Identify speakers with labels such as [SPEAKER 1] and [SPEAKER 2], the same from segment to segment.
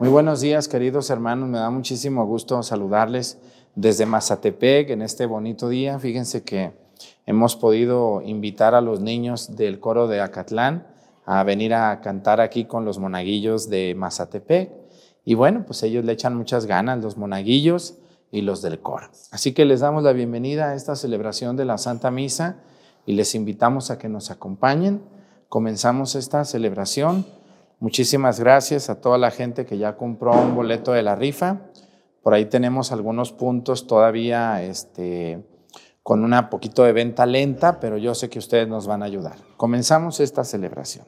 [SPEAKER 1] Muy buenos días, queridos hermanos. Me da muchísimo gusto saludarles desde Mazatepec en este bonito día. Fíjense que hemos podido invitar a los niños del coro de Acatlán a venir a cantar aquí con los monaguillos de Mazatepec. Y bueno, pues ellos le echan muchas ganas, los monaguillos y los del coro. Así que les damos la bienvenida a esta celebración de la Santa Misa y les invitamos a que nos acompañen. Comenzamos esta celebración Muchísimas gracias a toda la gente que ya compró un boleto de la rifa. Por ahí tenemos algunos puntos todavía este, con una poquito de venta lenta, pero yo sé que ustedes nos van a ayudar. Comenzamos esta celebración.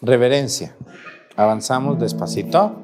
[SPEAKER 1] Reverencia. Avanzamos despacito.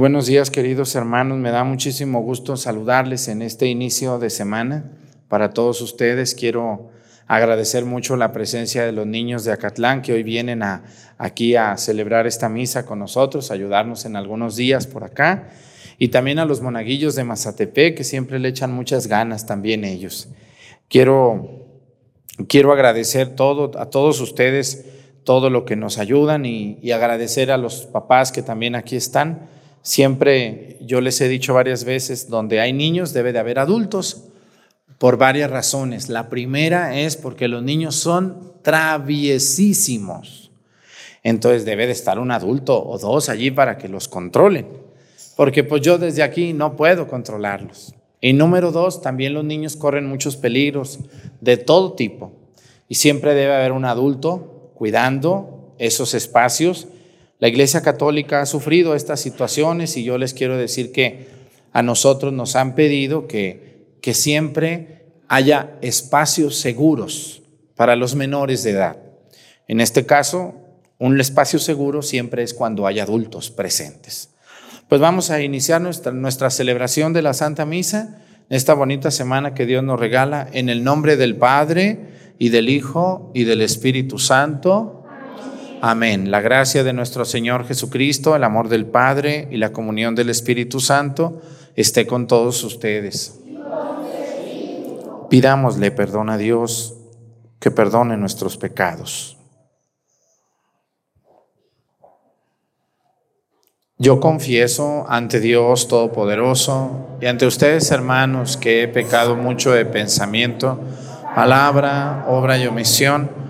[SPEAKER 1] Buenos días, queridos hermanos. Me da muchísimo gusto saludarles en este inicio de semana. Para todos ustedes quiero agradecer mucho la presencia de los niños de Acatlán que hoy vienen a, aquí a celebrar esta misa con nosotros, ayudarnos en algunos días por acá. Y también a los monaguillos de Mazatepec que siempre le echan muchas ganas también ellos. Quiero, quiero agradecer todo, a todos ustedes todo lo que nos ayudan y, y agradecer a los papás que también aquí están Siempre yo les he dicho varias veces, donde hay niños debe de haber adultos por varias razones. La primera es porque los niños son traviesísimos. Entonces debe de estar un adulto o dos allí para que los controlen. Porque pues yo desde aquí no puedo controlarlos. Y número dos, también los niños corren muchos peligros de todo tipo. Y siempre debe haber un adulto cuidando esos espacios la Iglesia Católica ha sufrido estas situaciones y yo les quiero decir que a nosotros nos han pedido que, que siempre haya espacios seguros para los menores de edad. En este caso, un espacio seguro siempre es cuando hay adultos presentes. Pues vamos a iniciar nuestra, nuestra celebración de la Santa Misa, esta bonita semana que Dios nos regala, en el nombre del Padre y del Hijo y del Espíritu Santo. Amén. La gracia de nuestro Señor Jesucristo, el amor del Padre y la comunión del Espíritu Santo esté con todos ustedes. Pidámosle perdón a Dios que perdone nuestros pecados. Yo confieso ante Dios Todopoderoso y ante ustedes, hermanos, que he pecado mucho de pensamiento, palabra, obra y omisión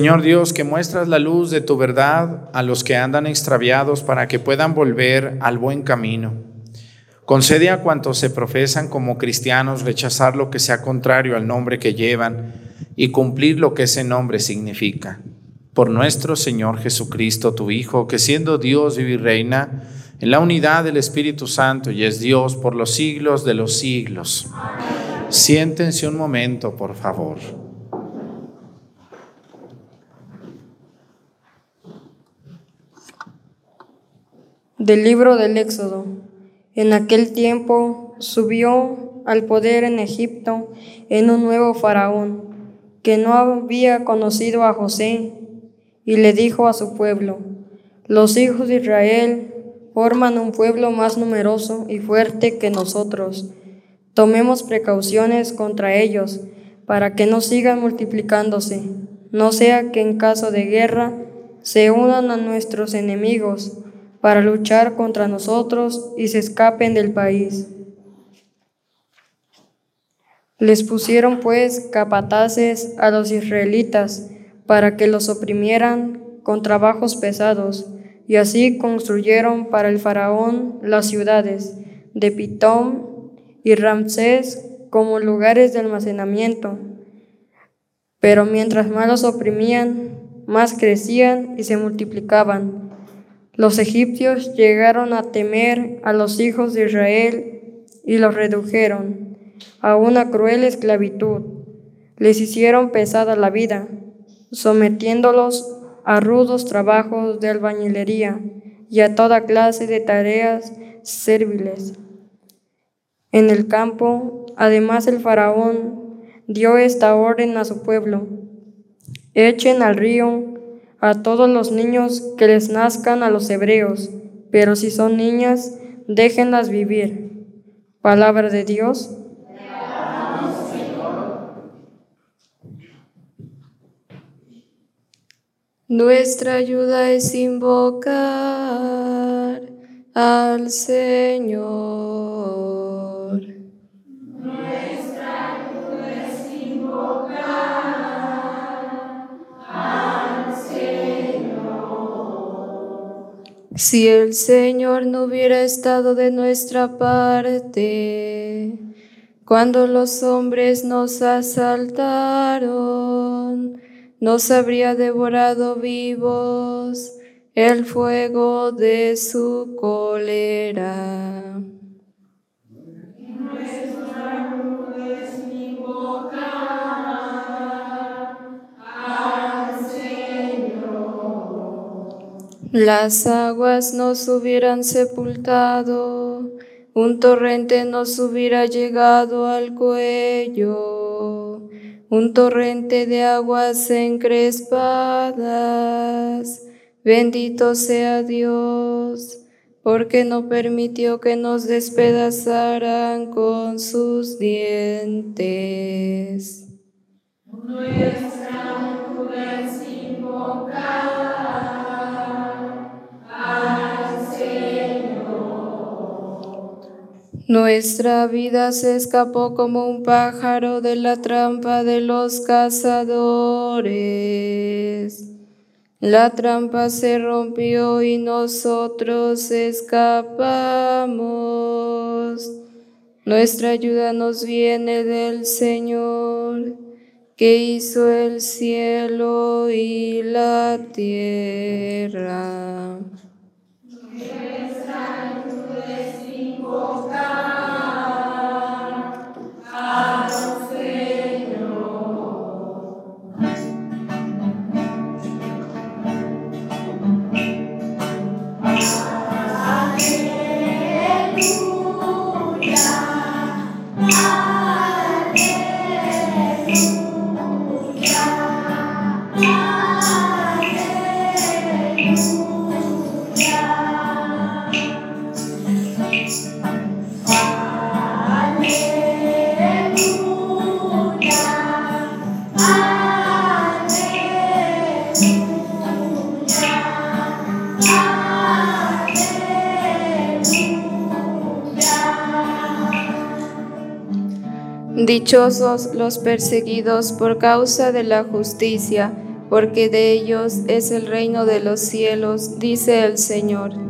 [SPEAKER 2] Señor Dios, que muestras la luz de tu verdad a los que andan extraviados para que puedan volver al buen camino. Concede a cuantos se profesan como cristianos rechazar lo que sea contrario al nombre que llevan y cumplir lo que ese nombre significa. Por nuestro Señor Jesucristo, tu Hijo, que siendo Dios vive y reina en la unidad del Espíritu Santo y es Dios por los siglos de los siglos. Siéntense un momento, por favor.
[SPEAKER 3] Del libro del Éxodo. En aquel tiempo subió al poder en Egipto en un nuevo faraón que no había conocido a José y le dijo a su pueblo, los hijos de Israel forman un pueblo más numeroso y fuerte que nosotros Tomemos precauciones contra ellos para que no sigan multiplicándose, no sea que en caso de guerra se unan a nuestros enemigos para luchar contra nosotros y se escapen del país. Les pusieron pues capataces a los israelitas para que los oprimieran con trabajos pesados, y así construyeron para el faraón las ciudades de Pitón y Ramsés como lugares de almacenamiento. Pero mientras más los oprimían, más crecían y se multiplicaban. Los egipcios llegaron a temer a los hijos de Israel y los redujeron a una cruel esclavitud. Les hicieron pesada la vida, sometiéndolos a rudos trabajos de albañilería y a toda clase de tareas serviles. En el campo, además el faraón dio esta orden a su pueblo. Echen al río a todos los niños que les nazcan a los hebreos, pero si son niñas, déjenlas vivir. Palabra de Dios. Nuestra ayuda es invocar al Señor. Si el Señor no hubiera estado de nuestra parte, cuando los hombres nos asaltaron, nos habría devorado vivos el fuego de su cólera. Las aguas nos hubieran sepultado, un torrente nos hubiera llegado al cuello, un torrente de aguas encrespadas. Bendito sea Dios,
[SPEAKER 4] porque no permitió que nos despedazaran con sus dientes. Vida se escapó como un pájaro de la trampa de los cazadores. La trampa se rompió y nosotros escapamos. Nuestra ayuda nos viene del Señor, que hizo el cielo y la tierra. Dichosos los perseguidos por causa de la justicia, porque de ellos es el reino de los cielos, dice el Señor.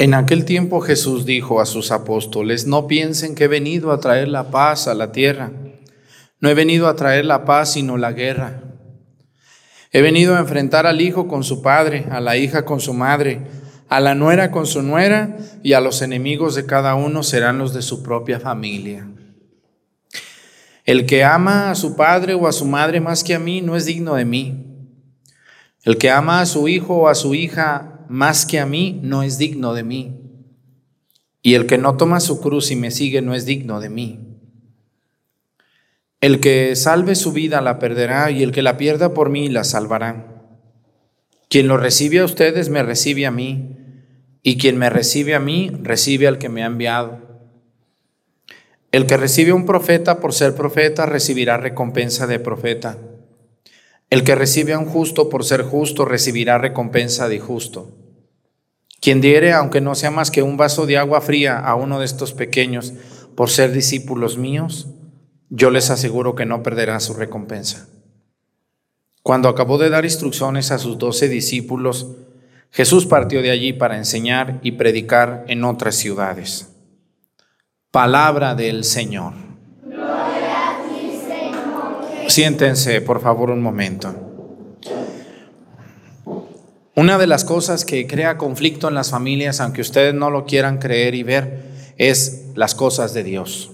[SPEAKER 1] En aquel tiempo Jesús dijo a sus apóstoles, no piensen que he venido a traer la paz a la tierra. No he venido a traer la paz, sino la guerra. He venido a enfrentar al hijo con su padre, a la hija con su madre, a la nuera con su nuera, y a los enemigos de cada uno serán los de su propia familia. El que ama a su padre o a su madre más que a mí no es digno de mí. El que ama a su hijo o a su hija más que a mí no es digno de mí. Y el que no toma su cruz y me sigue no es digno de mí. El que salve su vida la perderá y el que la pierda por mí la salvará. Quien lo recibe a ustedes me recibe a mí y quien me recibe a mí recibe al que me ha enviado. El que recibe a un profeta por ser profeta recibirá recompensa de profeta. El que recibe a un justo por ser justo recibirá recompensa de justo. Quien diere, aunque no sea más que un vaso de agua fría a uno de estos pequeños por ser discípulos míos, yo les aseguro que no perderá su recompensa. Cuando acabó de dar instrucciones a sus doce discípulos, Jesús partió de allí para enseñar y predicar en otras ciudades. Palabra del Señor. Siéntense, por favor, un momento. Una de las cosas que crea conflicto en las familias, aunque ustedes no lo quieran creer y ver, es las cosas de Dios.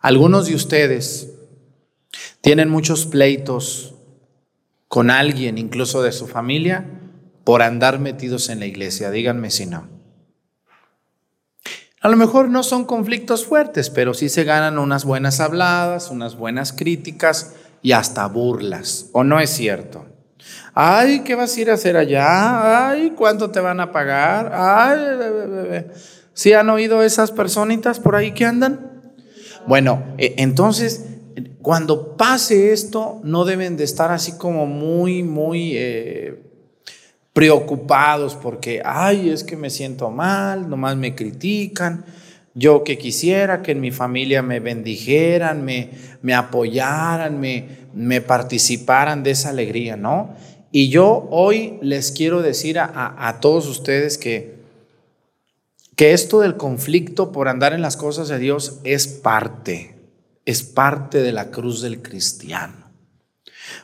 [SPEAKER 1] Algunos de ustedes tienen muchos pleitos con alguien, incluso de su familia, por andar metidos en la iglesia. Díganme si no. A lo mejor no son conflictos fuertes, pero sí se ganan unas buenas habladas, unas buenas críticas, y hasta burlas, ¿o no es cierto? Ay, ¿qué vas a ir a hacer allá? Ay, ¿cuánto te van a pagar? Ay, ¿sí han oído esas personitas por ahí que andan? Bueno, e, entonces, cuando pase esto, no deben de estar así como muy, muy eh, preocupados porque, ay, es que me siento mal, nomás me critican. Yo que quisiera que en mi familia me bendijeran, me, me apoyaran, me, me participaran de esa alegría, ¿no? Y yo hoy les quiero decir a, a todos ustedes que, que esto del conflicto por andar en las cosas de Dios es parte, es parte de la cruz del cristiano.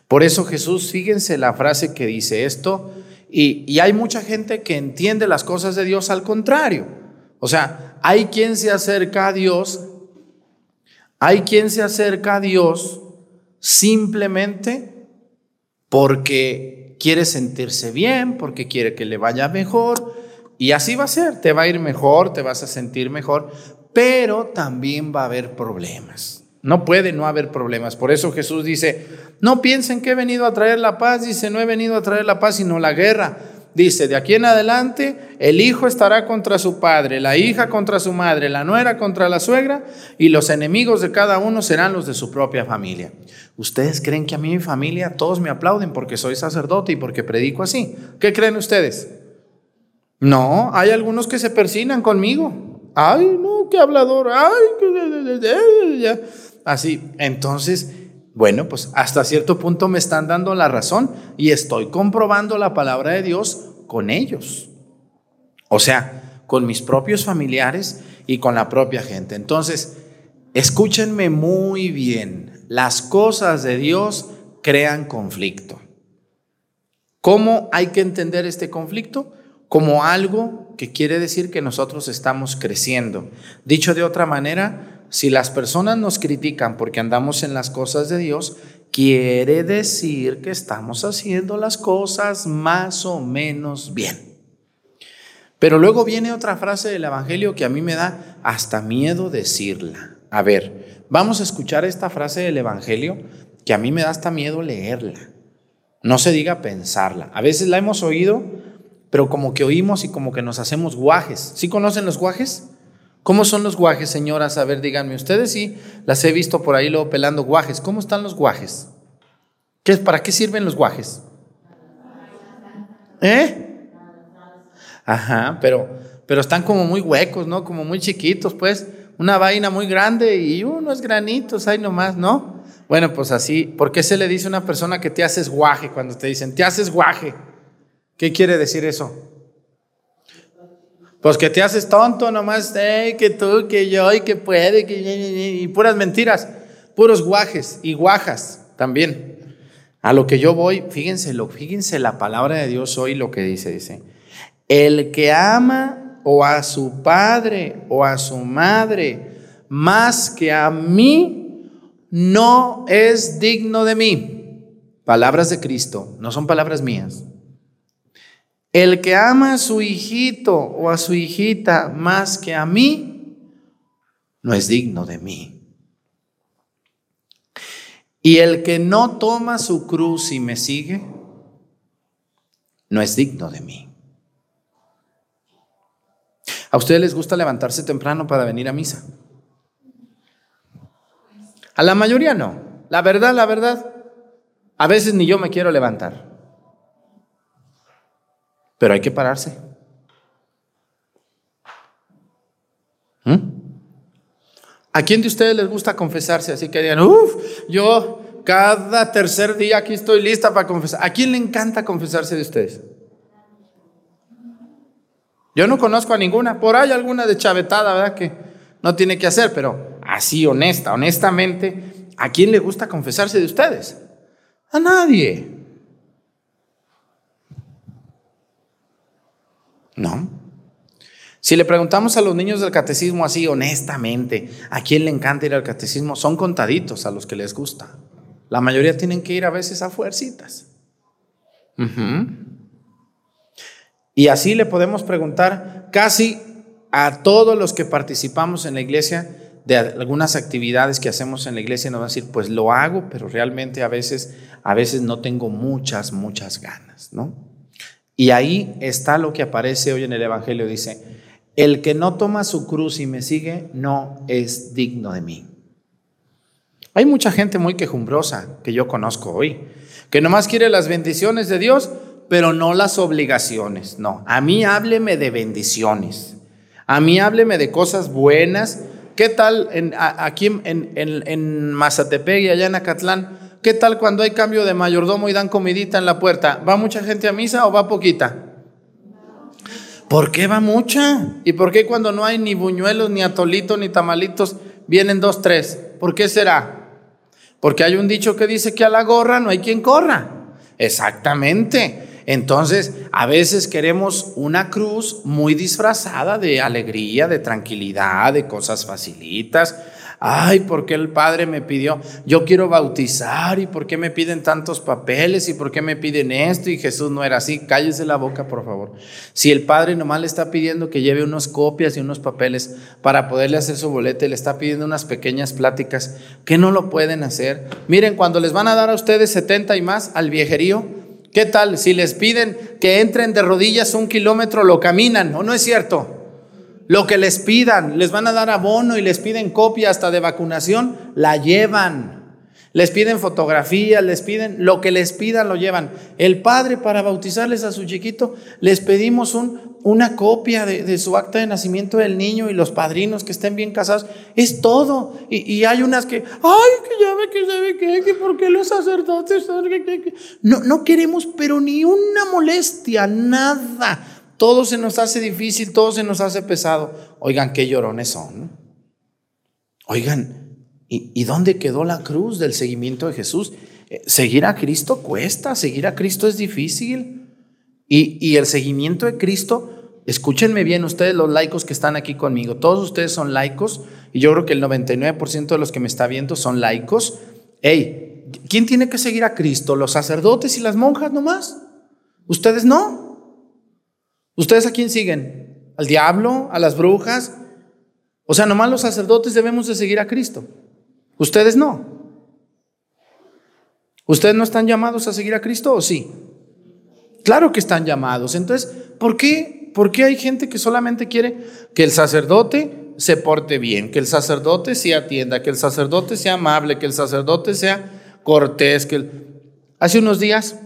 [SPEAKER 1] Por eso Jesús, fíjense la frase que dice esto, y, y hay mucha gente que entiende las cosas de Dios al contrario. O sea, hay quien se acerca a Dios, hay quien se acerca a Dios simplemente porque quiere sentirse bien, porque quiere que le vaya mejor, y así va a ser, te va a ir mejor, te vas a sentir mejor, pero también va a haber problemas. No puede no haber problemas. Por eso Jesús dice, no piensen que he venido a traer la paz, dice, no he venido a traer la paz, sino la guerra. Dice, de aquí en adelante el hijo estará contra su padre, la hija contra su madre, la nuera contra la suegra y los enemigos de cada uno serán los de su propia familia. ¿Ustedes creen que a mí mi familia todos me aplauden porque soy sacerdote y porque predico así? ¿Qué creen ustedes? No, hay algunos que se persinan conmigo. Ay, no, qué hablador. Ay, así. Entonces, bueno, pues hasta cierto punto me están dando la razón y estoy comprobando la palabra de Dios con ellos. O sea, con mis propios familiares y con la propia gente. Entonces, escúchenme muy bien. Las cosas de Dios crean conflicto. ¿Cómo hay que entender este conflicto? Como algo que quiere decir que nosotros estamos creciendo. Dicho de otra manera, si las personas nos critican porque andamos en las cosas de Dios, quiere decir que estamos haciendo las cosas más o menos bien. Pero luego viene otra frase del Evangelio que a mí me da hasta miedo decirla. A ver, vamos a escuchar esta frase del Evangelio que a mí me da hasta miedo leerla. No se diga pensarla. A veces la hemos oído, pero como que oímos y como que nos hacemos guajes. ¿Sí conocen los guajes? ¿Cómo son los guajes, señoras? A ver, díganme ustedes sí, las he visto por ahí luego pelando guajes. ¿Cómo están los guajes? ¿Qué, ¿Para qué sirven los guajes? ¿Eh? Ajá, pero, pero están como muy huecos, ¿no? Como muy chiquitos, pues. Una vaina muy grande y unos granitos ahí nomás, ¿no? Bueno, pues así, ¿por qué se le dice a una persona que te haces guaje cuando te dicen, te haces guaje? ¿Qué quiere decir eso? Pues que te haces tonto nomás, que tú, que yo, y que puede, y puras mentiras, puros guajes y guajas también. A lo que yo voy, fíjense, lo, fíjense la palabra de Dios hoy lo que dice, dice, el que ama o a su padre o a su madre más que a mí, no es digno de mí. Palabras de Cristo, no son palabras mías. El que ama a su hijito o a su hijita más que a mí, no es digno de mí. Y el que no toma su cruz y me sigue, no es digno de mí. ¿A ustedes les gusta levantarse temprano para venir a misa? A la mayoría no. La verdad, la verdad, a veces ni yo me quiero levantar. Pero hay que pararse. ¿Mm? ¿A quién de ustedes les gusta confesarse? Así que digan, uff, yo cada tercer día aquí estoy lista para confesar. ¿A quién le encanta confesarse de ustedes? Yo no conozco a ninguna. Por ahí alguna de chavetada, ¿verdad? Que no tiene que hacer, pero así, honesta, honestamente, ¿a quién le gusta confesarse de ustedes? A nadie. No. Si le preguntamos a los niños del catecismo así honestamente, ¿a quién le encanta ir al catecismo? Son contaditos a los que les gusta. La mayoría tienen que ir a veces a fuercitas. Y así le podemos preguntar casi a todos los que participamos en la iglesia de algunas actividades que hacemos en la iglesia nos van a decir, pues lo hago, pero realmente a veces a veces no tengo muchas muchas ganas, ¿no? Y ahí está lo que aparece hoy en el Evangelio. Dice, el que no toma su cruz y me sigue no es digno de mí. Hay mucha gente muy quejumbrosa que yo conozco hoy, que nomás quiere las bendiciones de Dios, pero no las obligaciones. No, a mí hábleme de bendiciones. A mí hábleme de cosas buenas. ¿Qué tal en, aquí en, en, en Mazatepec y allá en Acatlán? ¿Qué tal cuando hay cambio de mayordomo y dan comidita en la puerta? ¿Va mucha gente a misa o va poquita? ¿Por qué va mucha? ¿Y por qué cuando no hay ni buñuelos, ni atolitos, ni tamalitos, vienen dos, tres? ¿Por qué será? Porque hay un dicho que dice que a la gorra no hay quien corra. Exactamente. Entonces, a veces queremos una cruz muy disfrazada de alegría, de tranquilidad, de cosas facilitas. Ay, ¿por qué el Padre me pidió? Yo quiero bautizar y ¿por qué me piden tantos papeles y por qué me piden esto? Y Jesús no era así. Cállese la boca, por favor. Si el Padre nomás le está pidiendo que lleve unas copias y unos papeles para poderle hacer su bolete, le está pidiendo unas pequeñas pláticas que no lo pueden hacer. Miren, cuando les van a dar a ustedes 70 y más al viejerío, ¿qué tal? Si les piden que entren de rodillas un kilómetro, lo caminan, ¿o no es cierto? Lo que les pidan, les van a dar abono y les piden copia hasta de vacunación, la llevan. Les piden fotografías, les piden lo que les pidan, lo llevan. El padre para bautizarles a su chiquito, les pedimos un, una copia de, su acta de nacimiento del niño y los padrinos que estén bien casados. Es todo. Y, hay unas que, ay, que ya ve que sabe que, que por qué los sacerdotes No, no queremos, pero ni una molestia, nada. Todo se nos hace difícil, todo se nos hace pesado. Oigan, qué llorones son. Oigan, ¿y, dónde quedó la cruz del seguimiento de Jesús? Eh, seguir a Cristo cuesta, seguir a Cristo es difícil. Y, el seguimiento de Cristo, escúchenme bien ustedes los laicos que están aquí conmigo, todos ustedes son laicos y yo creo que el 99% de los que me está viendo son laicos. Hey, ¿quién tiene que seguir a Cristo? ¿Los sacerdotes y las monjas nomás? ¿Ustedes no? ¿Ustedes a quién siguen? ¿Al diablo? ¿A las brujas? O sea, nomás los sacerdotes debemos de seguir a Cristo. Ustedes no. ¿Ustedes no están llamados a seguir a Cristo o sí? Claro que están llamados. Entonces, ¿por qué, ¿por qué hay gente que solamente quiere que el sacerdote se porte bien, que el sacerdote se atienda, que el sacerdote sea amable, que el sacerdote sea cortés? Que Hace unos días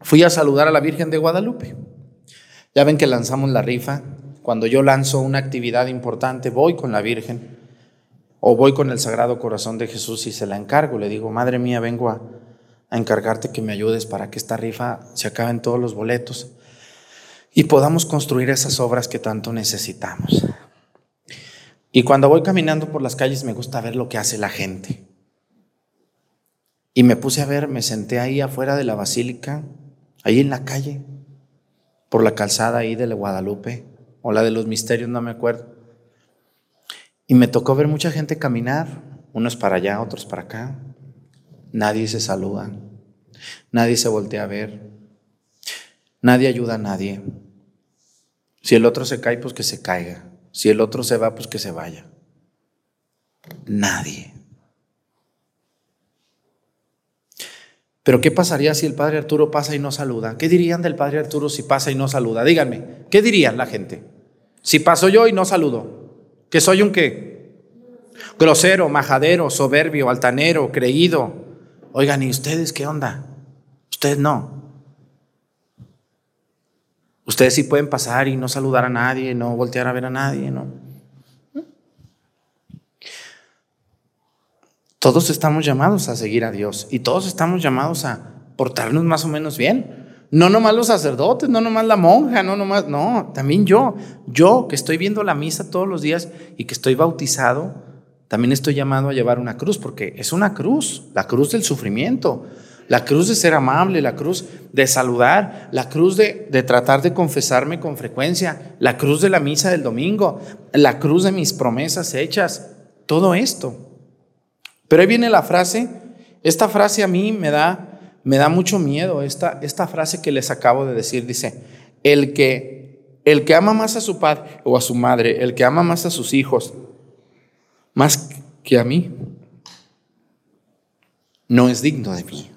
[SPEAKER 1] fui a saludar a la Virgen de Guadalupe. Ya ven que lanzamos la rifa. Cuando yo lanzo una actividad importante, voy con la Virgen o voy con el Sagrado Corazón de Jesús y se la encargo. Le digo, Madre mía, vengo a, encargarte que me ayudes para que esta rifa se acaben todos los boletos y podamos construir esas obras que tanto necesitamos. Y cuando voy caminando por las calles me gusta ver lo que hace la gente. Y me puse a ver, me senté ahí afuera de la basílica, ahí en la calle, por la calzada ahí de Guadalupe, o la de los misterios, no me acuerdo. Y me tocó ver mucha gente caminar, unos para allá, otros para acá. Nadie se saluda, nadie se voltea a ver, nadie ayuda a nadie. Si el otro se cae, pues que se caiga. Si el otro se va, pues que se vaya. Nadie. Pero ¿qué pasaría si el padre Arturo pasa y no saluda? ¿Qué dirían del padre Arturo si pasa y no saluda? Díganme, ¿qué dirían la gente? Si paso yo y no saludo, que soy un qué? Grosero, majadero, soberbio, altanero, creído. Oigan, ¿y ustedes qué onda? Ustedes no. Ustedes sí pueden pasar y no saludar a nadie, no voltear a ver a nadie, ¿no? Todos estamos llamados a seguir a Dios y todos estamos llamados a portarnos más o menos bien. No nomás los sacerdotes, no nomás la monja, no nomás, no, también yo, yo que estoy viendo la misa todos los días y que estoy bautizado, también estoy llamado a llevar una cruz, porque es una cruz, la cruz del sufrimiento, la cruz de ser amable, la cruz de saludar, la cruz de, de, tratar de confesarme con frecuencia, la cruz de la misa del domingo, la cruz de mis promesas hechas, todo esto. Pero ahí viene la frase, esta frase a mí me da, me da mucho miedo, esta, esta frase que les acabo de decir, dice, el que, el que ama más a su padre o a su madre, el que ama más a sus hijos, más que a mí, no es digno de mí.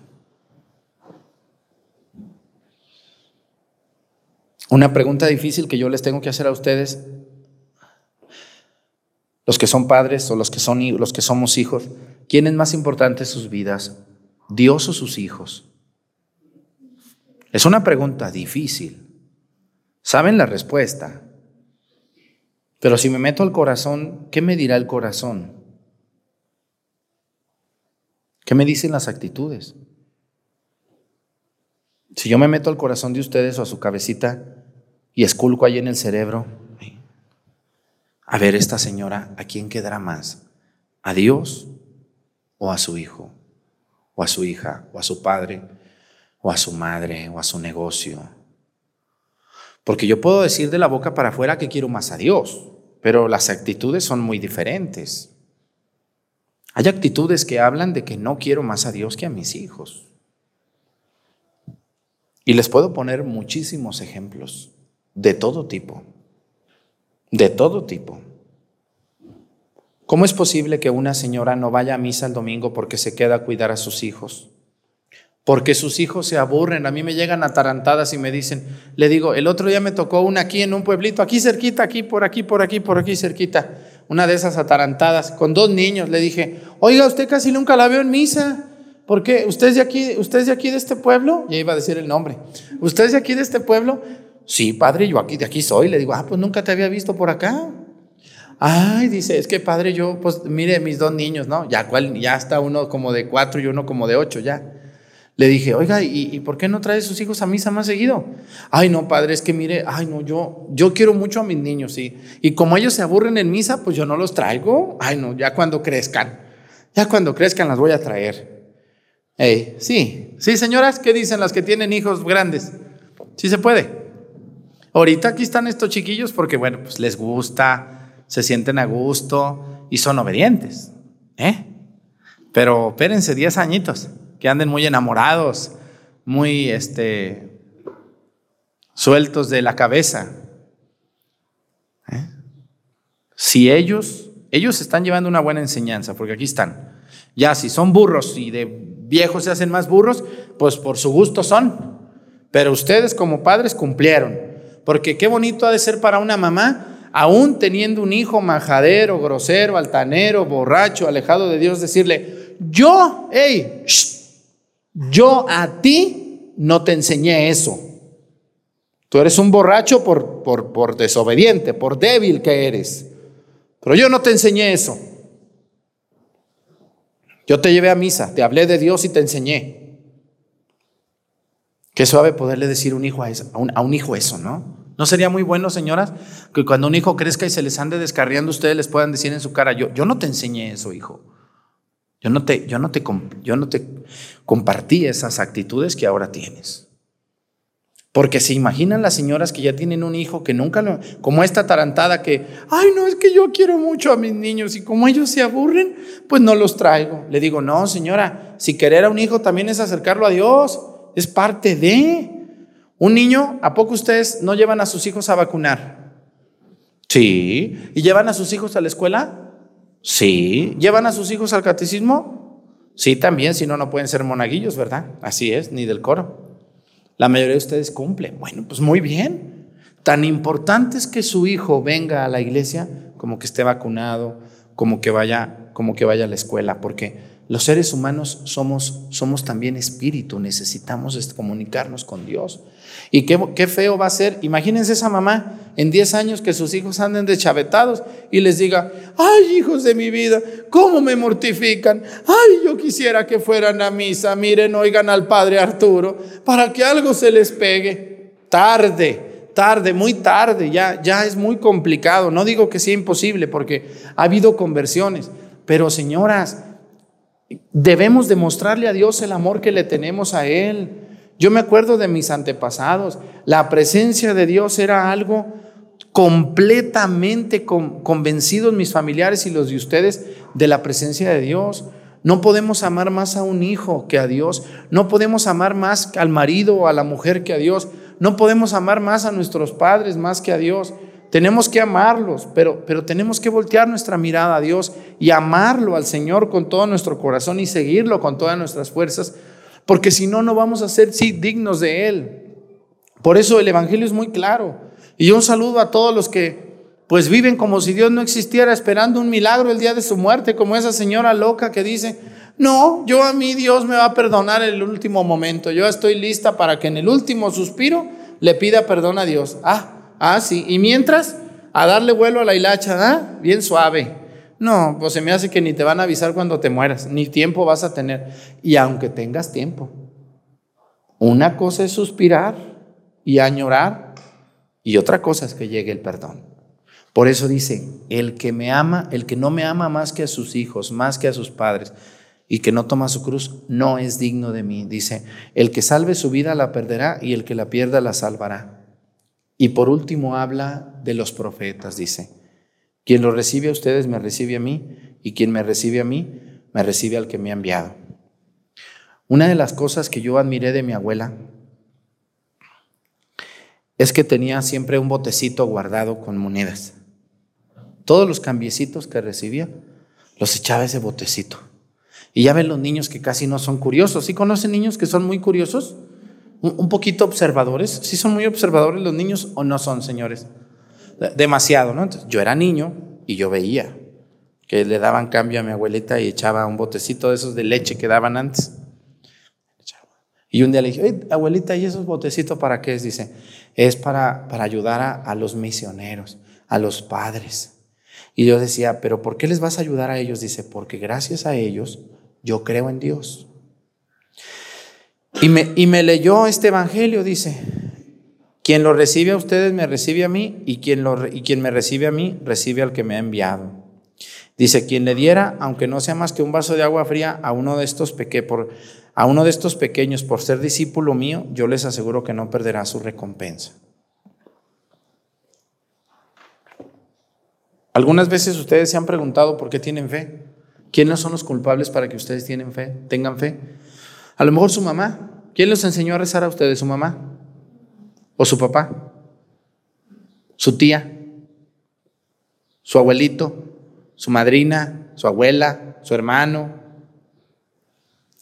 [SPEAKER 1] Una pregunta difícil que yo les tengo que hacer a ustedes, los que son padres o los que, son, los que somos hijos, ¿Quién es más importante en sus vidas? ¿Dios o sus hijos? Es una pregunta difícil. ¿Saben la respuesta? Pero si me meto al corazón, ¿qué me dirá el corazón? ¿Qué me dicen las actitudes? Si yo me meto al corazón de ustedes o a su cabecita y esculco ahí en el cerebro, a ver esta señora, ¿a quién quedará más? ¿A Dios o a su hijo? ¿O a su hija? ¿O a su padre? ¿O a su madre? ¿O a su negocio? Porque yo puedo decir de la boca para afuera que quiero más a Dios, pero las actitudes son muy diferentes. Hay actitudes que hablan de que no quiero más a Dios que a mis hijos. Y les puedo poner muchísimos ejemplos de todo tipo, de todo tipo. ¿Cómo es posible que una señora no vaya a misa el domingo porque se queda a cuidar a sus hijos? porque sus hijos se aburren. A mí me llegan atarantadas y me dicen, le digo, el otro día me tocó una aquí en un pueblito, aquí cerquita, aquí, por aquí, por aquí, por aquí cerquita. Una de esas atarantadas, con dos niños. Le dije, oiga, usted casi nunca la veo en misa. ¿Por qué? ¿Usted es de aquí, usted es de aquí de este pueblo? Ya iba a decir el nombre. ¿Usted es de aquí de este pueblo? Sí, padre, yo aquí de aquí soy. Le digo, ah, pues nunca te había visto por acá. Ay, dice, es que padre, yo, pues mire, mis dos niños, ¿no? Ya, cuál, ya está uno como de cuatro y uno como de ocho, ya. Le dije, oiga, ¿y, por qué no trae sus hijos a misa más seguido? Ay, no, padre, es que mire, ay, no, yo, yo quiero mucho a mis niños, sí. Y como ellos se aburren en misa, pues yo no los traigo. Ay, no, ya cuando crezcan, ya cuando crezcan las voy a traer. Hey, sí, sí, señoras, ¿qué dicen las que tienen hijos grandes? Sí se puede. Ahorita aquí están estos chiquillos porque, bueno, pues les gusta, se sienten a gusto y son obedientes. ¿Eh? Pero espérense 10 añitos que anden muy enamorados, muy este, sueltos de la cabeza. ¿Eh? Si ellos, ellos están llevando una buena enseñanza, porque aquí están. Ya si son burros y de viejos se hacen más burros, pues por su gusto son. Pero ustedes como padres cumplieron. Porque qué bonito ha de ser para una mamá, aún teniendo un hijo majadero, grosero, altanero, borracho, alejado de Dios, decirle, yo, hey, yo a ti no te enseñé eso. Tú eres un borracho por, por, por desobediente, por débil que eres. Pero yo no te enseñé eso. Yo te llevé a misa, te hablé de Dios y te enseñé. Qué suave poderle decir un hijo a, un, a, un, hijo eso, ¿no? ¿No sería muy bueno, señoras, que cuando un hijo crezca y se les ande descarriando, ustedes les puedan decir en su cara, yo, yo no te enseñé eso, hijo. Yo no te, yo no te, yo no te compartí esas actitudes que ahora tienes. Porque se imaginan las señoras que ya tienen un hijo que nunca lo, como esta tarantada que, ay, no, es que yo quiero mucho a mis niños y como ellos se aburren, pues no los traigo. Le digo, no, señora, si querer a un hijo también es acercarlo a Dios, es parte de. Un niño, ¿a poco ustedes no llevan a sus hijos a vacunar? Sí. ¿Y llevan a sus hijos a la escuela? Sí. ¿Llevan a sus hijos al catecismo? Sí, también, si no, no pueden ser monaguillos, ¿verdad? Así es, ni del coro. La mayoría de ustedes cumplen. Bueno, pues muy bien. Tan importante es que su hijo venga a la iglesia como que esté vacunado, como que vaya, como que vaya a la escuela, porque los seres humanos somos, somos también espíritu, necesitamos comunicarnos con Dios. Y qué, qué, feo va a ser, imagínense esa mamá en 10 años que sus hijos anden deschavetados y les diga, ay hijos de mi vida, ¿cómo me mortifican? Ay, yo quisiera que fueran a misa, miren, oigan al padre Arturo, para que algo se les pegue. Tarde, tarde, muy tarde, ya, ya es muy complicado. No digo que sea imposible porque ha habido conversiones, pero señoras, Debemos demostrarle a Dios el amor que le tenemos a Él. Yo me acuerdo de mis antepasados. La presencia de Dios era algo completamente convencidos mis familiares y los de ustedes de la presencia de Dios. No podemos amar más a un hijo que a Dios. No podemos amar más al marido o a la mujer que a Dios. No podemos amar más a nuestros padres más que a Dios. Tenemos que amarlos, pero, pero tenemos que voltear nuestra mirada a Dios y amarlo al Señor con todo nuestro corazón y seguirlo con todas nuestras fuerzas, porque si no, no vamos a ser sí, dignos de Él. Por eso el Evangelio es muy claro. Y un saludo a todos los que pues viven como si Dios no existiera, esperando un milagro el día de su muerte, como esa señora loca que dice, no, yo a mí Dios me va a perdonar en el último momento, yo estoy lista para que en el último suspiro le pida perdón a Dios. Ah, Ah, sí. Y mientras, a darle vuelo a la hilacha, ¿ah? Bien suave. No, pues se me hace que ni te van a avisar cuando te mueras, ni tiempo vas a tener. Y aunque tengas tiempo, una cosa es suspirar y añorar, y otra cosa es que llegue el perdón. Por eso dice, el que me ama, el que no me ama más que a sus hijos, más que a sus padres, y que no toma su cruz, no es digno de mí. Dice, el que salve su vida la perderá y el que la pierda la salvará. Y por último habla de los profetas, dice, quien lo recibe a ustedes me recibe a mí y quien me recibe a mí me recibe al que me ha enviado. Una de las cosas que yo admiré de mi abuela es que tenía siempre un botecito guardado con monedas. Todos los cambiecitos que recibía los echaba ese botecito. Y ya ven los niños que casi no son curiosos. ¿Sí conocen niños que son muy curiosos? Un poquito observadores. ¿Sí son muy observadores los niños o no son, señores? Demasiado, ¿no? yo era niño y yo veía que le daban cambio a mi abuelita y echaba un botecito de esos de leche que daban antes. Y un día le dije, abuelita, ¿y esos botecitos para qué es? Dice, es para, para ayudar a, a los misioneros, a los padres. Y yo decía, pero ¿por qué les vas a ayudar a ellos? Dice, porque gracias a ellos yo creo en Dios. Y me, y me leyó este evangelio, dice, quien lo recibe a ustedes me recibe a mí y quien, lo, y quien me recibe a mí recibe al que me ha enviado. Dice, quien le diera, aunque no sea más que un vaso de agua fría, a uno de estos, peque, por, a uno de estos pequeños por ser discípulo mío, yo les aseguro que no perderá su recompensa. Algunas veces ustedes se han preguntado por qué tienen fe. ¿Quiénes son los culpables para que ustedes tienen fe, tengan fe? A lo mejor su mamá. ¿Quién les enseñó a rezar a ustedes? ¿Su mamá? ¿O su papá? ¿Su tía? ¿Su abuelito? ¿Su madrina? ¿Su abuela? ¿Su hermano?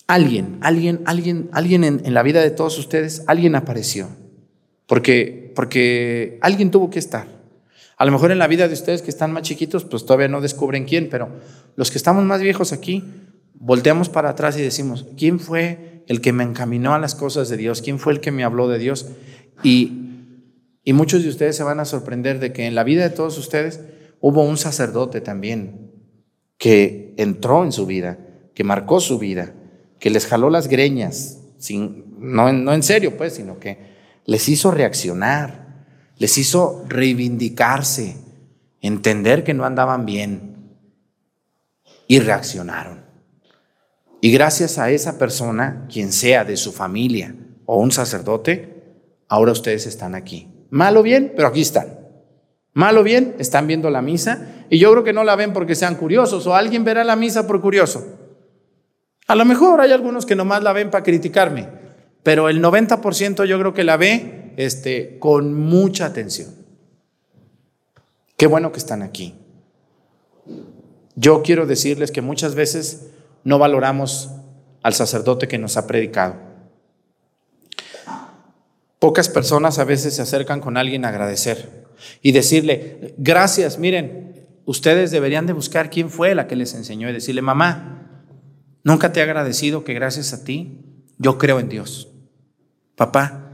[SPEAKER 1] Alguien, alguien, alguien, alguien en, en la vida de todos ustedes, alguien apareció. Porque, porque alguien tuvo que estar. A lo mejor en la vida de ustedes que están más chiquitos, pues todavía no descubren quién, pero los que estamos más viejos aquí, volteamos para atrás y decimos, ¿quién fue el que me encaminó a las cosas de Dios? ¿Quién fue el que me habló de Dios? Y, y muchos de ustedes se van a sorprender de que en la vida de todos ustedes hubo un sacerdote también que entró en su vida, que marcó su vida, que les jaló las greñas, sin, no, no en serio pues, sino que les hizo reaccionar les hizo reivindicarse, entender que no andaban bien y reaccionaron. Y gracias a esa persona, quien sea de su familia o un sacerdote, ahora ustedes están aquí. Mal o bien, pero aquí están. Mal o bien, están viendo la misa y yo creo que no la ven porque sean curiosos o alguien verá la misa por curioso. A lo mejor hay algunos que nomás la ven para criticarme, pero el 90% yo creo que la ve este, con mucha atención. Qué bueno que están aquí. Yo quiero decirles que muchas veces no valoramos al sacerdote que nos ha predicado. Pocas personas a veces se acercan con alguien a agradecer y decirle, gracias, miren, ustedes deberían de buscar quién fue la que les enseñó y decirle, mamá, nunca te he agradecido que gracias a ti yo creo en Dios. Papá,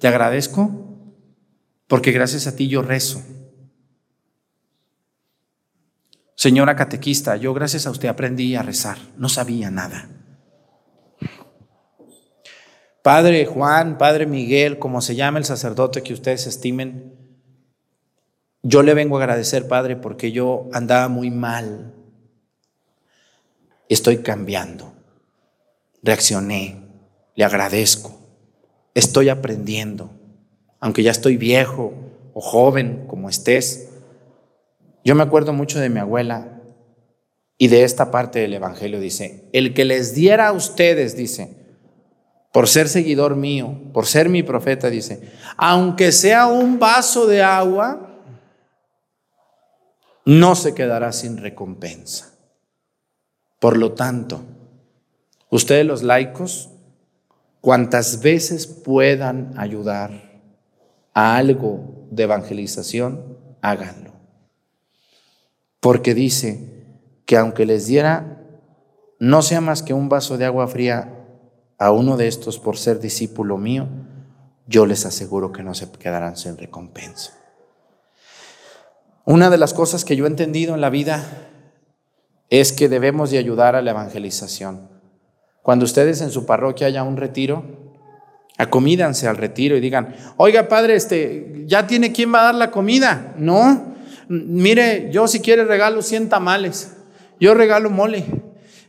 [SPEAKER 1] te agradezco porque gracias a ti yo rezo. Señora catequista, yo gracias a usted aprendí a rezar, no sabía nada. Padre Juan, Padre Miguel, como se llama el sacerdote que ustedes estimen, yo le vengo a agradecer, Padre, porque yo andaba muy mal. Estoy cambiando. Reaccioné. Le agradezco estoy aprendiendo, aunque ya estoy viejo o joven como estés. Yo me acuerdo mucho de mi abuela y de esta parte del Evangelio dice, el que les diera a ustedes, dice, por ser seguidor mío, por ser mi profeta, dice, aunque sea un vaso de agua, no se quedará sin recompensa. Por lo tanto, ustedes los laicos, cuantas veces puedan ayudar a algo de evangelización, háganlo. Porque dice que aunque les diera, no sea más que un vaso de agua fría a uno de estos por ser discípulo mío, yo les aseguro que no se quedarán sin recompensa. Una de las cosas que yo he entendido en la vida es que debemos de ayudar a la evangelización. Cuando ustedes en su parroquia haya un retiro, acomídanse al retiro y digan, oiga padre, este, ¿ya tiene quién va a dar la comida? No, mire, yo si quiere regalo 100 tamales, yo regalo mole,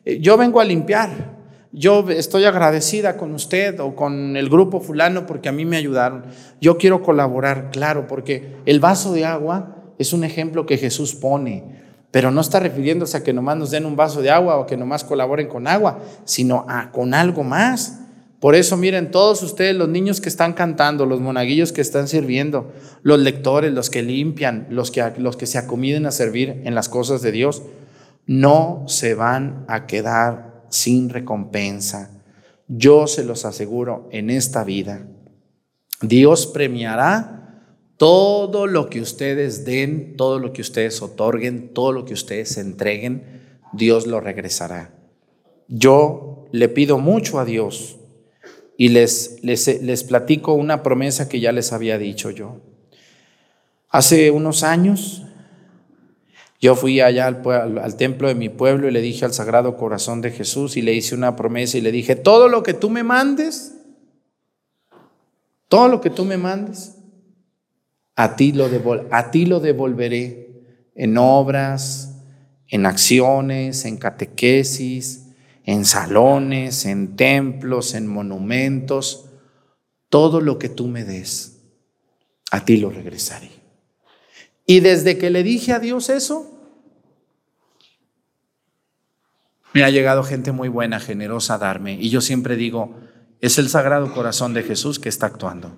[SPEAKER 1] eh, yo vengo a limpiar, yo estoy agradecida con usted o con el grupo fulano porque a mí me ayudaron. Yo quiero colaborar, claro, porque el vaso de agua es un ejemplo que Jesús pone, pero no está refiriéndose a que nomás nos den un vaso de agua o que nomás colaboren con agua, sino a, con algo más. Por eso miren, todos ustedes, los niños que están cantando, los monaguillos que están sirviendo, los lectores, los que limpian, los que, los que se acomiden a servir en las cosas de Dios, no se van a quedar sin recompensa. Yo se los aseguro en esta vida. Dios premiará todo lo que ustedes den, todo lo que ustedes otorguen, todo lo que ustedes entreguen, Dios lo regresará. Yo le pido mucho a Dios y les, les, les platico una promesa que ya les había dicho yo. Hace unos años yo fui allá al, templo de mi pueblo y le dije al Sagrado Corazón de Jesús y le hice una promesa y le dije, todo lo que tú me mandes, todo lo que tú me mandes, a ti lo, a ti lo devolveré en obras, en acciones, en catequesis, en salones, en templos, en monumentos, todo lo que tú me des, a ti lo regresaré. Y desde que le dije a Dios eso, me ha llegado gente muy buena, generosa a darme. Y yo siempre digo, es el Sagrado Corazón de Jesús que está actuando.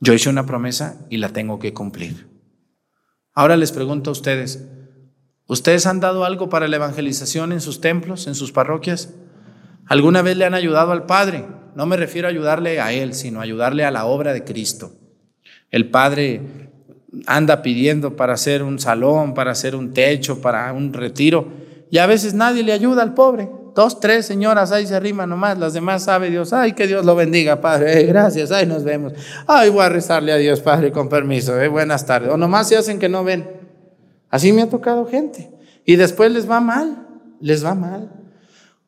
[SPEAKER 1] Yo hice una promesa y la tengo que cumplir. Ahora les pregunto a ustedes, ¿ustedes han dado algo para la evangelización en sus templos, en sus parroquias? ¿Alguna vez le han ayudado al Padre? No me refiero a ayudarle a Él, sino ayudarle a la obra de Cristo. El Padre anda pidiendo para hacer un salón, para hacer un techo, para un retiro, y a veces nadie le ayuda al pobre. Dos, tres señoras ahí se arriman nomás, las demás sabe Dios. Ay, que Dios lo bendiga, Padre. Eh, gracias, ahí nos vemos. Ay, voy a rezarle a Dios, Padre, con permiso. Eh, buenas tardes. O nomás se hacen que no ven. Así me ha tocado gente. Y después les va mal, les va mal.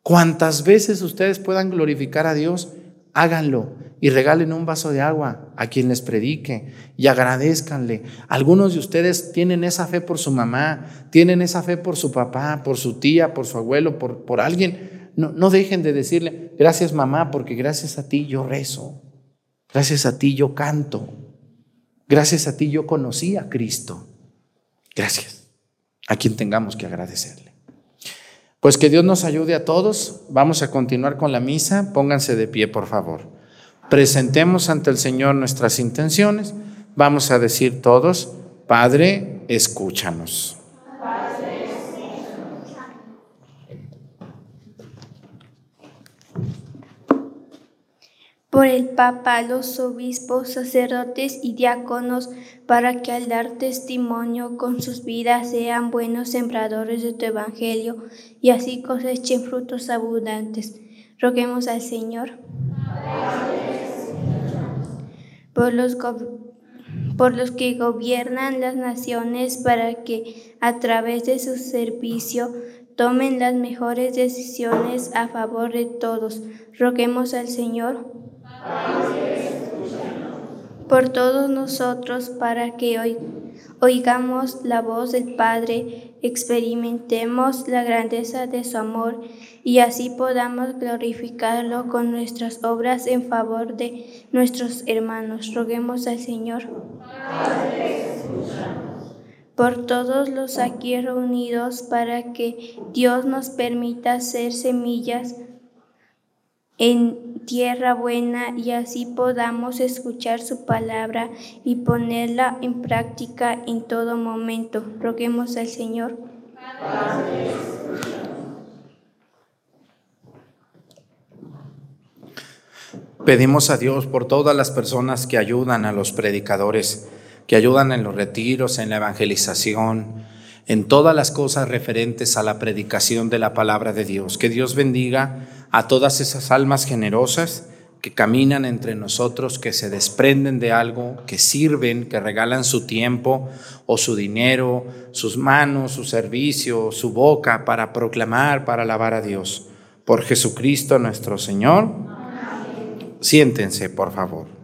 [SPEAKER 1] Cuantas veces ustedes puedan glorificar a Dios, háganlo y regalen un vaso de agua a quien les predique y agradezcanle. Algunos de ustedes tienen esa fe por su mamá, tienen esa fe por su papá, por su tía, por su abuelo, por, por alguien. No, no dejen de decirle, gracias mamá, porque gracias a ti yo rezo, gracias a ti yo canto, gracias a ti yo conocí a Cristo. Gracias a quien tengamos que agradecerle. Pues que Dios nos ayude a todos. Vamos a continuar con la misa. Pónganse de pie, por favor presentemos ante el Señor nuestras intenciones, vamos a decir todos, Padre, escúchanos.
[SPEAKER 5] Por el Papa, los obispos, sacerdotes y diáconos, para que al dar testimonio con sus vidas sean buenos sembradores de tu Evangelio y así cosechen frutos abundantes. Roguemos al Señor por los, por los que gobiernan las naciones para que a través de su servicio tomen las mejores decisiones a favor de todos. Roguemos al Señor por todos nosotros para que hoy oigamos la voz del Padre, experimentemos la grandeza de su amor y así podamos glorificarlo con nuestras obras en favor de nuestros hermanos. Roguemos al Señor. por todos los aquí reunidos para que Dios nos permita ser semillas en tierra buena y así podamos escuchar su palabra y ponerla en práctica en todo momento. Roguemos al Señor.
[SPEAKER 1] Pedimos a Dios por todas las personas que ayudan a los predicadores, que ayudan en los retiros, en la evangelización, en todas las cosas referentes a la predicación de la palabra de Dios. Que Dios bendiga a todas esas almas generosas
[SPEAKER 2] que caminan entre nosotros, que se desprenden de algo, que sirven, que regalan su tiempo o su dinero, sus manos, su servicio, su boca para proclamar, para alabar a Dios. Por Jesucristo nuestro Señor. Siéntense, por favor.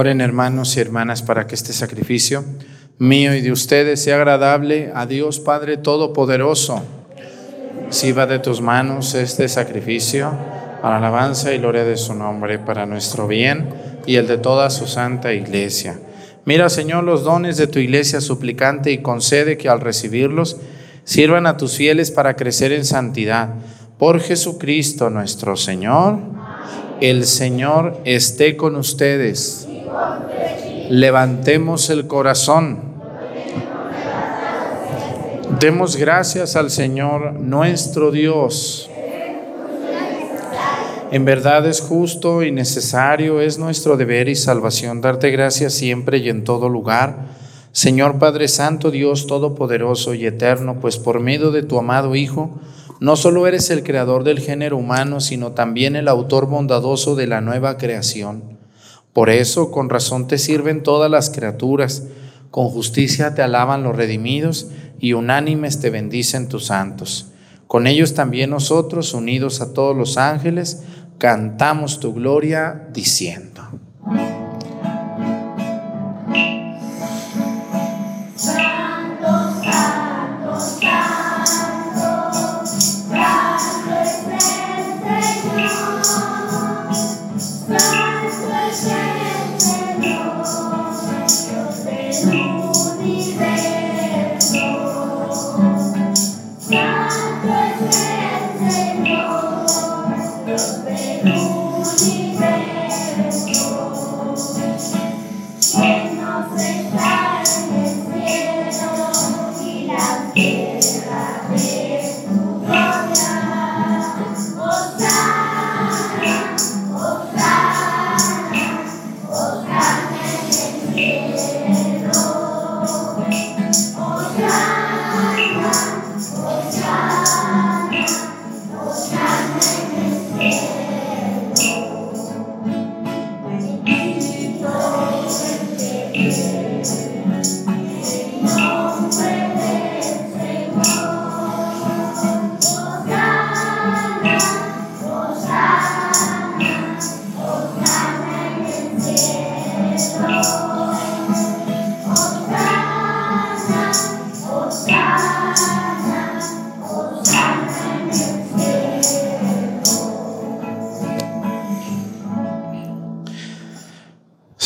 [SPEAKER 2] Oren hermanos y hermanas para que este sacrificio mío y de ustedes sea agradable a Dios Padre Todopoderoso. va de tus manos este sacrificio para alabanza y gloria de su nombre, para nuestro bien y el de toda su santa iglesia. Mira, Señor, los dones de tu iglesia suplicante y concede que al recibirlos sirvan a tus fieles para crecer en santidad. Por Jesucristo nuestro Señor, el Señor esté con ustedes. Levantemos el corazón. Demos gracias al Señor nuestro Dios. En verdad es justo y necesario, es nuestro deber y salvación darte gracias siempre y en todo lugar. Señor Padre Santo, Dios Todopoderoso y Eterno, pues por medio de tu amado Hijo, no solo eres el creador del género humano, sino también el autor bondadoso de la nueva creación. Por eso con razón te sirven todas las criaturas, con justicia te alaban los redimidos y unánimes te bendicen tus santos. Con ellos también nosotros, unidos a todos los ángeles, cantamos tu gloria diciendo.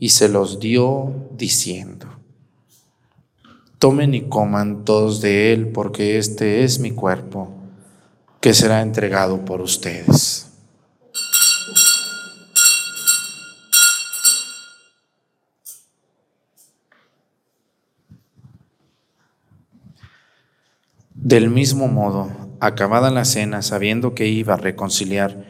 [SPEAKER 1] y se los dio diciendo, tomen y coman todos de él, porque este es mi cuerpo, que será entregado por ustedes. Del mismo modo, acabada la cena, sabiendo que iba a reconciliar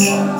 [SPEAKER 2] Yeah.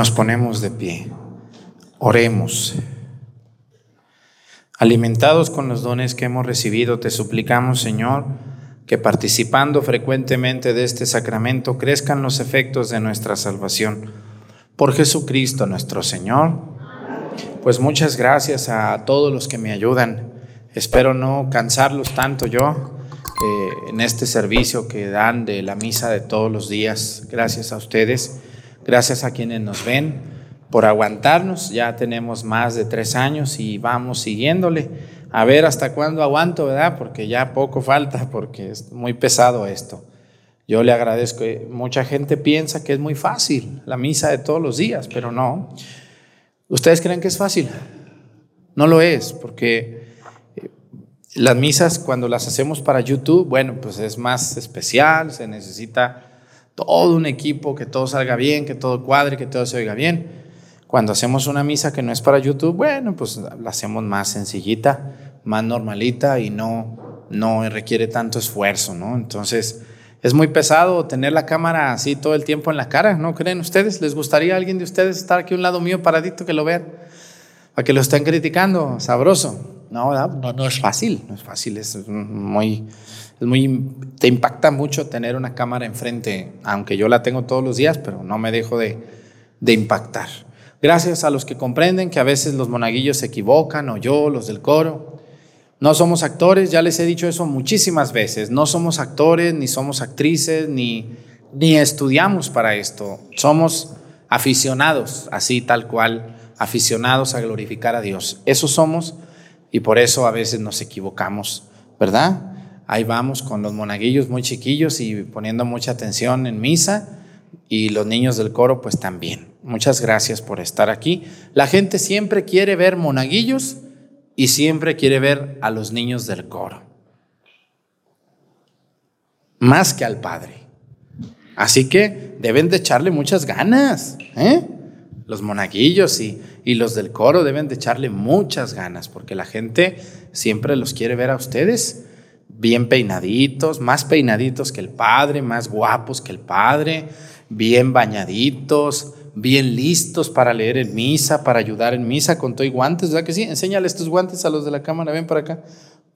[SPEAKER 2] Nos ponemos de pie. Oremos. Alimentados con los dones que hemos recibido, te suplicamos, Señor,
[SPEAKER 1] que participando frecuentemente de este sacramento crezcan los efectos de nuestra salvación. Por Jesucristo nuestro Señor. Pues muchas gracias a todos los que me ayudan. Espero no cansarlos tanto yo eh, en este servicio que dan de la misa de todos los días. Gracias a ustedes, gracias a quienes nos ven por aguantarnos. Ya tenemos más de tres años y vamos siguiéndole a ver hasta cuándo aguanto, ¿verdad? Porque ya poco falta, porque es muy pesado esto. Yo le agradezco. Mucha gente piensa que es muy fácil la misa de todos los días, pero no. ¿Ustedes creen que es fácil? No lo es, porque eh, las misas cuando las hacemos para YouTube, bueno, pues es más especial, se necesita todo un equipo, que todo salga bien, que todo cuadre, que todo se oiga bien. Cuando hacemos una misa que no es para YouTube, bueno, pues la hacemos más sencillita, más normalita y no, no requiere tanto esfuerzo, ¿no? Entonces, es muy pesado tener la cámara así todo el tiempo en la cara, ¿no creen ustedes? ¿Les gustaría a alguien de ustedes estar aquí a un lado mío paradito que lo vean? Para que lo estén criticando, sabroso. No, no, no es fácil, no es fácil, es muy, es muy, te impacta mucho tener una cámara enfrente, aunque yo la tengo todos los días, pero no me dejo de, de impactar. Gracias a los que comprenden que a veces los monaguillos se equivocan o yo, los del coro. No somos actores, ya les he dicho eso muchísimas veces. No somos actores, ni somos actrices, ni, ni estudiamos para esto. Somos aficionados, así tal cual, aficionados a glorificar a Dios. Eso somos y por eso a veces nos equivocamos, ¿verdad? Ahí vamos con los monaguillos muy chiquillos y poniendo mucha atención en misa y los niños del coro pues también. Muchas gracias por estar aquí. La gente siempre quiere ver monaguillos y siempre quiere ver a los niños del coro. Más que al Padre. Así que deben de echarle muchas ganas. ¿eh? Los monaguillos y, y los del coro deben de echarle muchas ganas porque la gente siempre los quiere ver a ustedes bien peinaditos, más peinaditos que el Padre, más guapos que el Padre, bien bañaditos, bien listos para leer en misa, para ayudar en misa con todo y guantes, ¿verdad que sí? Enséñale estos guantes a los de la cámara, ven para acá,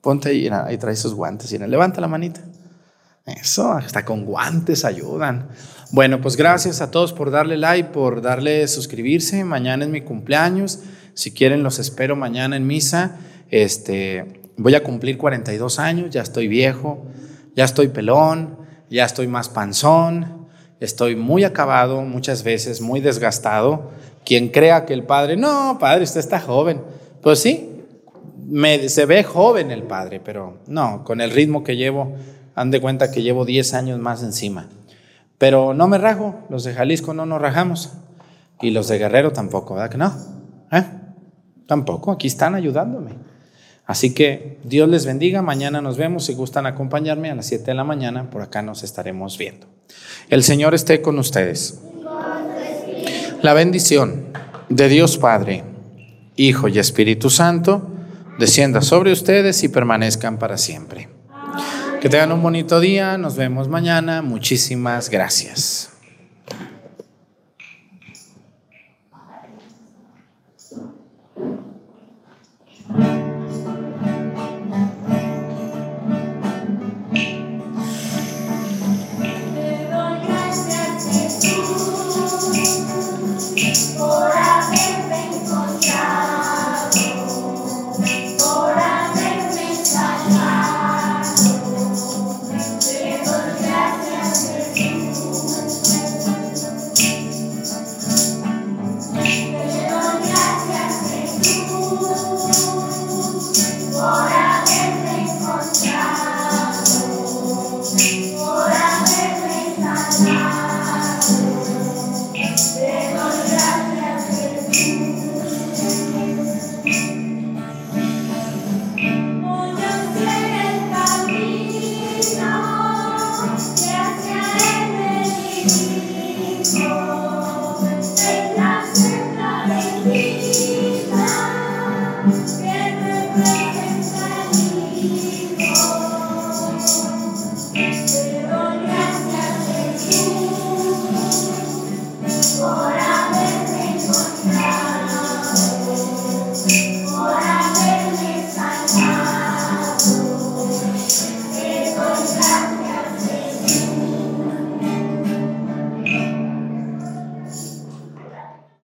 [SPEAKER 1] ponte ahí, ahí trae esos guantes, y levanta la manita. Eso, hasta con guantes ayudan. Bueno, pues gracias a todos por darle like, por darle suscribirse. Mañana es mi cumpleaños. Si quieren, los espero mañana en misa. Este, voy a cumplir 42 años, ya estoy viejo, ya estoy pelón, ya estoy más panzón, estoy muy acabado, muchas veces muy desgastado. Quien crea que el padre, no, padre, usted está joven. Pues sí, me, se ve joven el padre, pero no, con el ritmo que llevo, han de cuenta que llevo 10 años más encima. Pero no me rajo, los de Jalisco no nos rajamos. Y los de Guerrero tampoco, ¿verdad que no? ¿Eh? Tampoco, aquí están ayudándome. Así que Dios les bendiga. Mañana nos vemos. Si gustan acompañarme a las 7 de la mañana, por acá nos estaremos viendo. El Señor esté con ustedes. La bendición de Dios Padre, Hijo y Espíritu Santo descienda sobre ustedes y permanezcan para siempre. Que tengan un bonito día. Nos vemos mañana. Muchísimas gracias.